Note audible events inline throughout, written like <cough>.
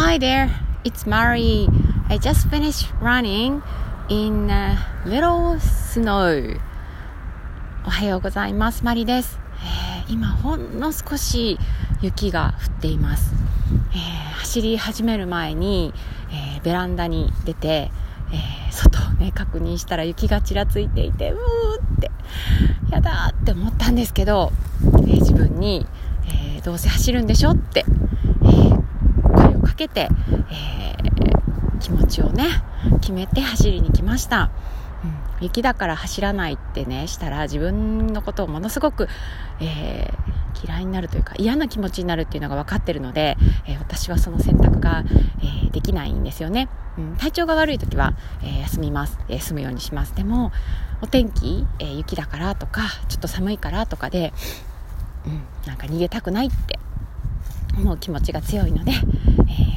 Hi there, it's Mari. I just finished running in a little snow. おはようございます。マリです。えー今ほんの少し雪が降っています。えー走り始める前に、えーベランダに出て、えー外をね確認したら雪がちらついていてうーってやだーって思ったんですけど、えー自分に、えーどうせ走るんでしょって、けて、えー気持ちをね決めて走りに来ました、うん。雪だから走らないってねしたら自分のことをものすごく、えー嫌いになるというか嫌な気持ちになるっていうのが分かってるので、えー私はその選択が、えーできないんですよね、うん。体調が悪い時は、えー休みます、え休むようにします。でもお天気、えー雪だからとかちょっと寒いからとかで、うん、なんか逃げたくないって思う気持ちが強いので、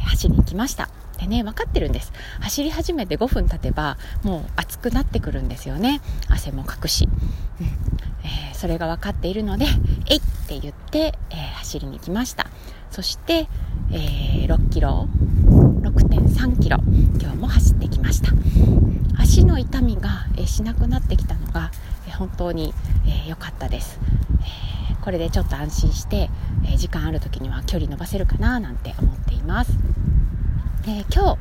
走りに来ました。でね分かってるんです。走り始めて5分経てばもう暑くなってくるんですよね。汗もかくし、うん。えーそれが分かっているので「えい!」って言って、えー走りに来ました。そして、えー6キロ6.3キロ今日も走ってきました。足の痛みが、えしなくなってきたのが、え本当に良、えーかったです、これでちょっと安心して、えー時間ある時には距離伸ばせるかななんて思っています、えー今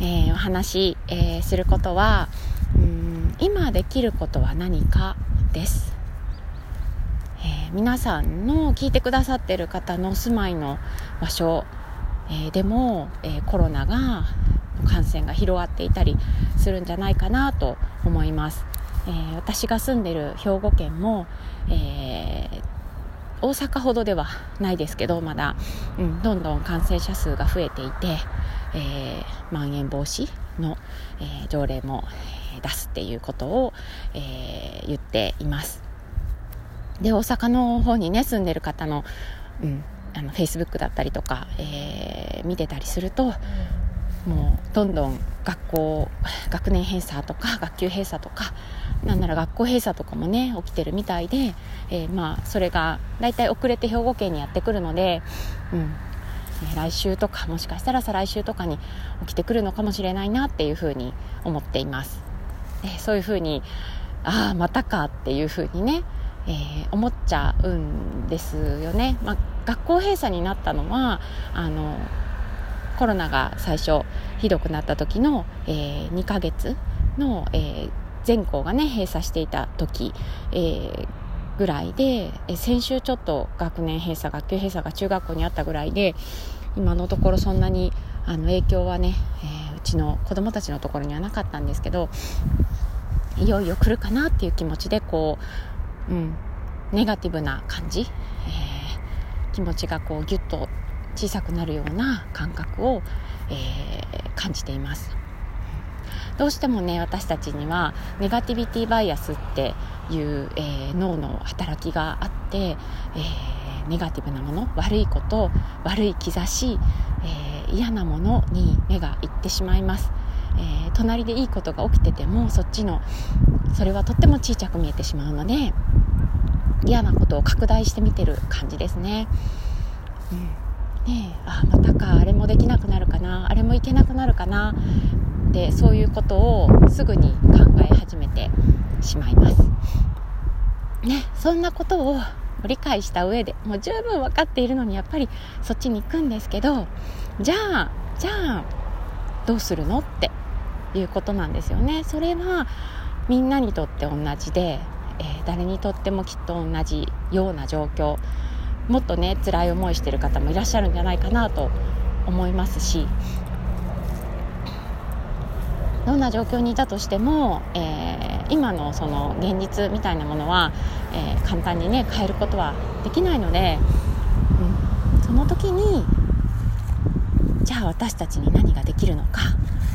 日、えーお話し、えーすることはうん今できることは何かです、えー皆さんの聞いてくださってる方の住まいの場所、えーでも、えーコロナが感染が広がっていたりするんじゃないかなと思います、えー私が住んでる兵庫県も、えー大阪ほどではないですけどまだ、うん、どんどん感染者数が増えていて、えーまん延防止の、えー条例もえー出すっていうことを、えー言っています。で大阪の方にね住んでる方の,、うん、あの Facebook だったりとか、えー見てたりするともうどんどん学校学年閉鎖とか <laughs> 学級閉鎖とかなんなら学校閉鎖とかもね起きてるみたいで、えーまあそれが大体遅れて兵庫県にやってくるので、うん来週とかもしかしたら再来週とかに起きてくるのかもしれないなっていうふうに思っています。でそういうふうにああまたかっていうふうにね、えー思っちゃうんですよね。まあ、学校閉鎖になったのはあのコロナが最初ひどくなった時の、えー2ヶ月の、えー全校がね閉鎖していた時、えーぐらいで、え先週ちょっと学年閉鎖学級閉鎖が中学校にあったぐらいで今のところそんなにあの影響はね、えーうちの子供たちのところにはなかったんですけどいよいよ来るかなっていう気持ちでこう、うん、ネガティブな感じ、えー気持ちがこうギュッと小さくなるような感覚を、えー感じていますどうしてもね私たちにはネガティビティバイアスっていう、えー脳の働きがあって、えーネガティブなもの悪いこと悪い兆し、えー嫌なものに目がいってしまいます、え隣でいいことが起きててもそっちのそれはとっても小さく見えてしまうので嫌なことを拡大して見てる感じですね。うん、ねえあまたかあれもできなくなるかなあれもいけなくなるかなでそういうことをすぐに考え始めてしまいます。ね、そんなことを理解した上でもう十分分かっているのにやっぱりそっちに行くんですけどじゃあじゃあどうするのっていうことなんですよね。それはみんなにとって同じで、えー誰にとってもきっと同じような状況もっとね辛い思いしてる方もいらっしゃるんじゃないかなと思いますし。どんな状況にいたとしても、えー今のその現実みたいなものは、えー簡単にね変えることはできないので、うん、その時にじゃあ私たちに何ができるのか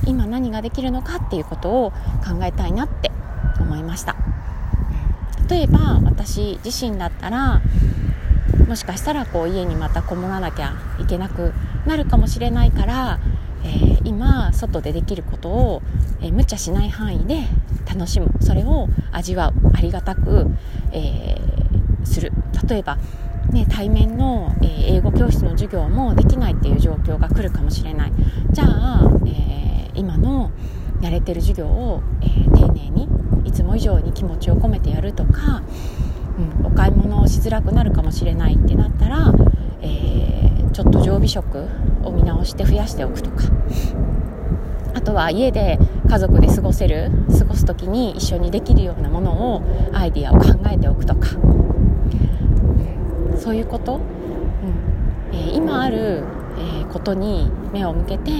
今何ができるのかっていうことを考えたいなって思いました。例えば私自身だったらもしかしたらこう家にまたこもらなきゃいけなくなるかもしれないから、えー今外でできることを、えー無茶しない範囲で楽しむ。それを味わう。ありがたく、えーする。例えばね、対面の、えー、英語教室の授業もできないっていう状況が来るかもしれない。じゃあ、えー、今のやれてる授業を、えー、丁寧にいつも以上に気持ちを込めてやるとか、うん、お買い物をしづらくなるかもしれないってなったら、えー、ちょっと常備食を見直して増やしておくとか。あとは家で家族で過ごせる過ごす時に一緒にできるようなものをアイディアを考えておくとか。そういうこと、うん、今ある、え、ことに目を向けて、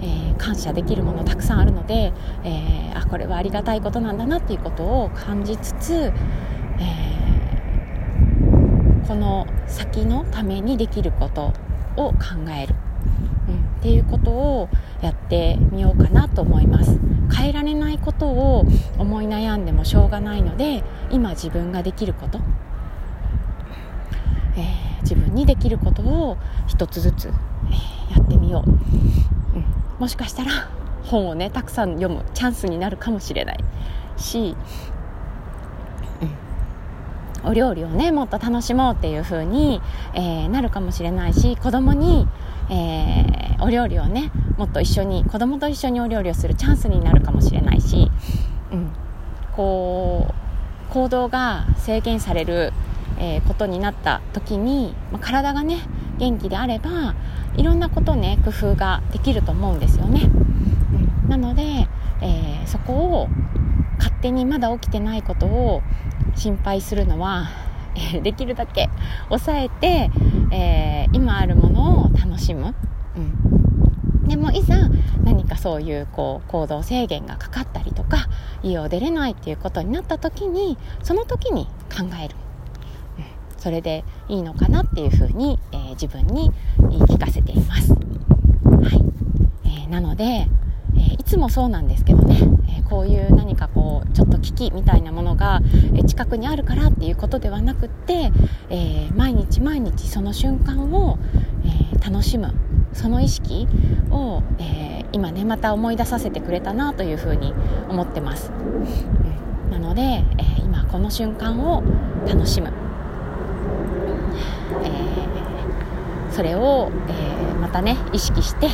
え、感謝できるものたくさんあるので、えあこれはありがたいことなんだなっていうことを感じつつ、えこの先のためにできることを考える、うん、っていうことをやってみようかなと思います。変えられないことを思い悩んでもしょうがないので今自分ができること、えー、自分にできることを一つずつ、えー、やってみよう、うん、もしかしたら本をねたくさん読むチャンスになるかもしれないし、うん、お料理をねもっと楽しもうっていう風に、えー、なるかもしれないし子供にえー、お料理をねもっと一緒に子供と一緒にお料理をするチャンスになるかもしれないし、うん、こう行動が制限される、えー、ことになった時に、まあ、体がね元気であればいろんなことね工夫ができると思うんですよね、うん、なので、えー、そこを勝手にまだ起きてないことを心配するのはえできるだけ抑えて、えー、今あるものを楽しむ、うん、でもいざ何かそういうこう行動制限がかかったりとか家を出れないっていうことになった時にその時に考える、うん、それでいいのかなっていうふうに、えー、自分に言い聞かせています、はい。えー、なのでえいつもそうなんですけどね、こういう何かこうちょっと危機みたいなものが、近くにあるからっていうことではなくって、え毎日毎日その瞬間を、え楽しむ。その意識を、え今ねまた思い出させてくれたなというふうに思ってます、うん、なので、え今この瞬間を楽しむ、えー、それを、えまたね意識して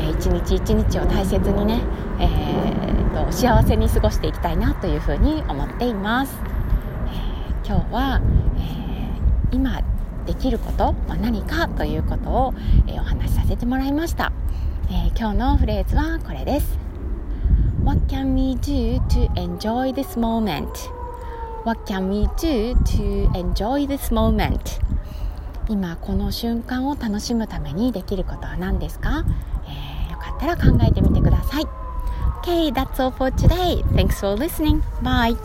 え一日一日を大切にね、えーと、幸せに過ごしていきたいなというふうに思っています、えー、今日は、えー、今できることは何かということを、えー、お話しさせてもらいました、え今日のフレーズはこれです What can we do to enjoy this moment? What can we do to enjoy this moment? 今この瞬間を楽しむためにできることは何ですか？ったら考えてみてください。Okay, that's all for today. Thanks for listening. Bye.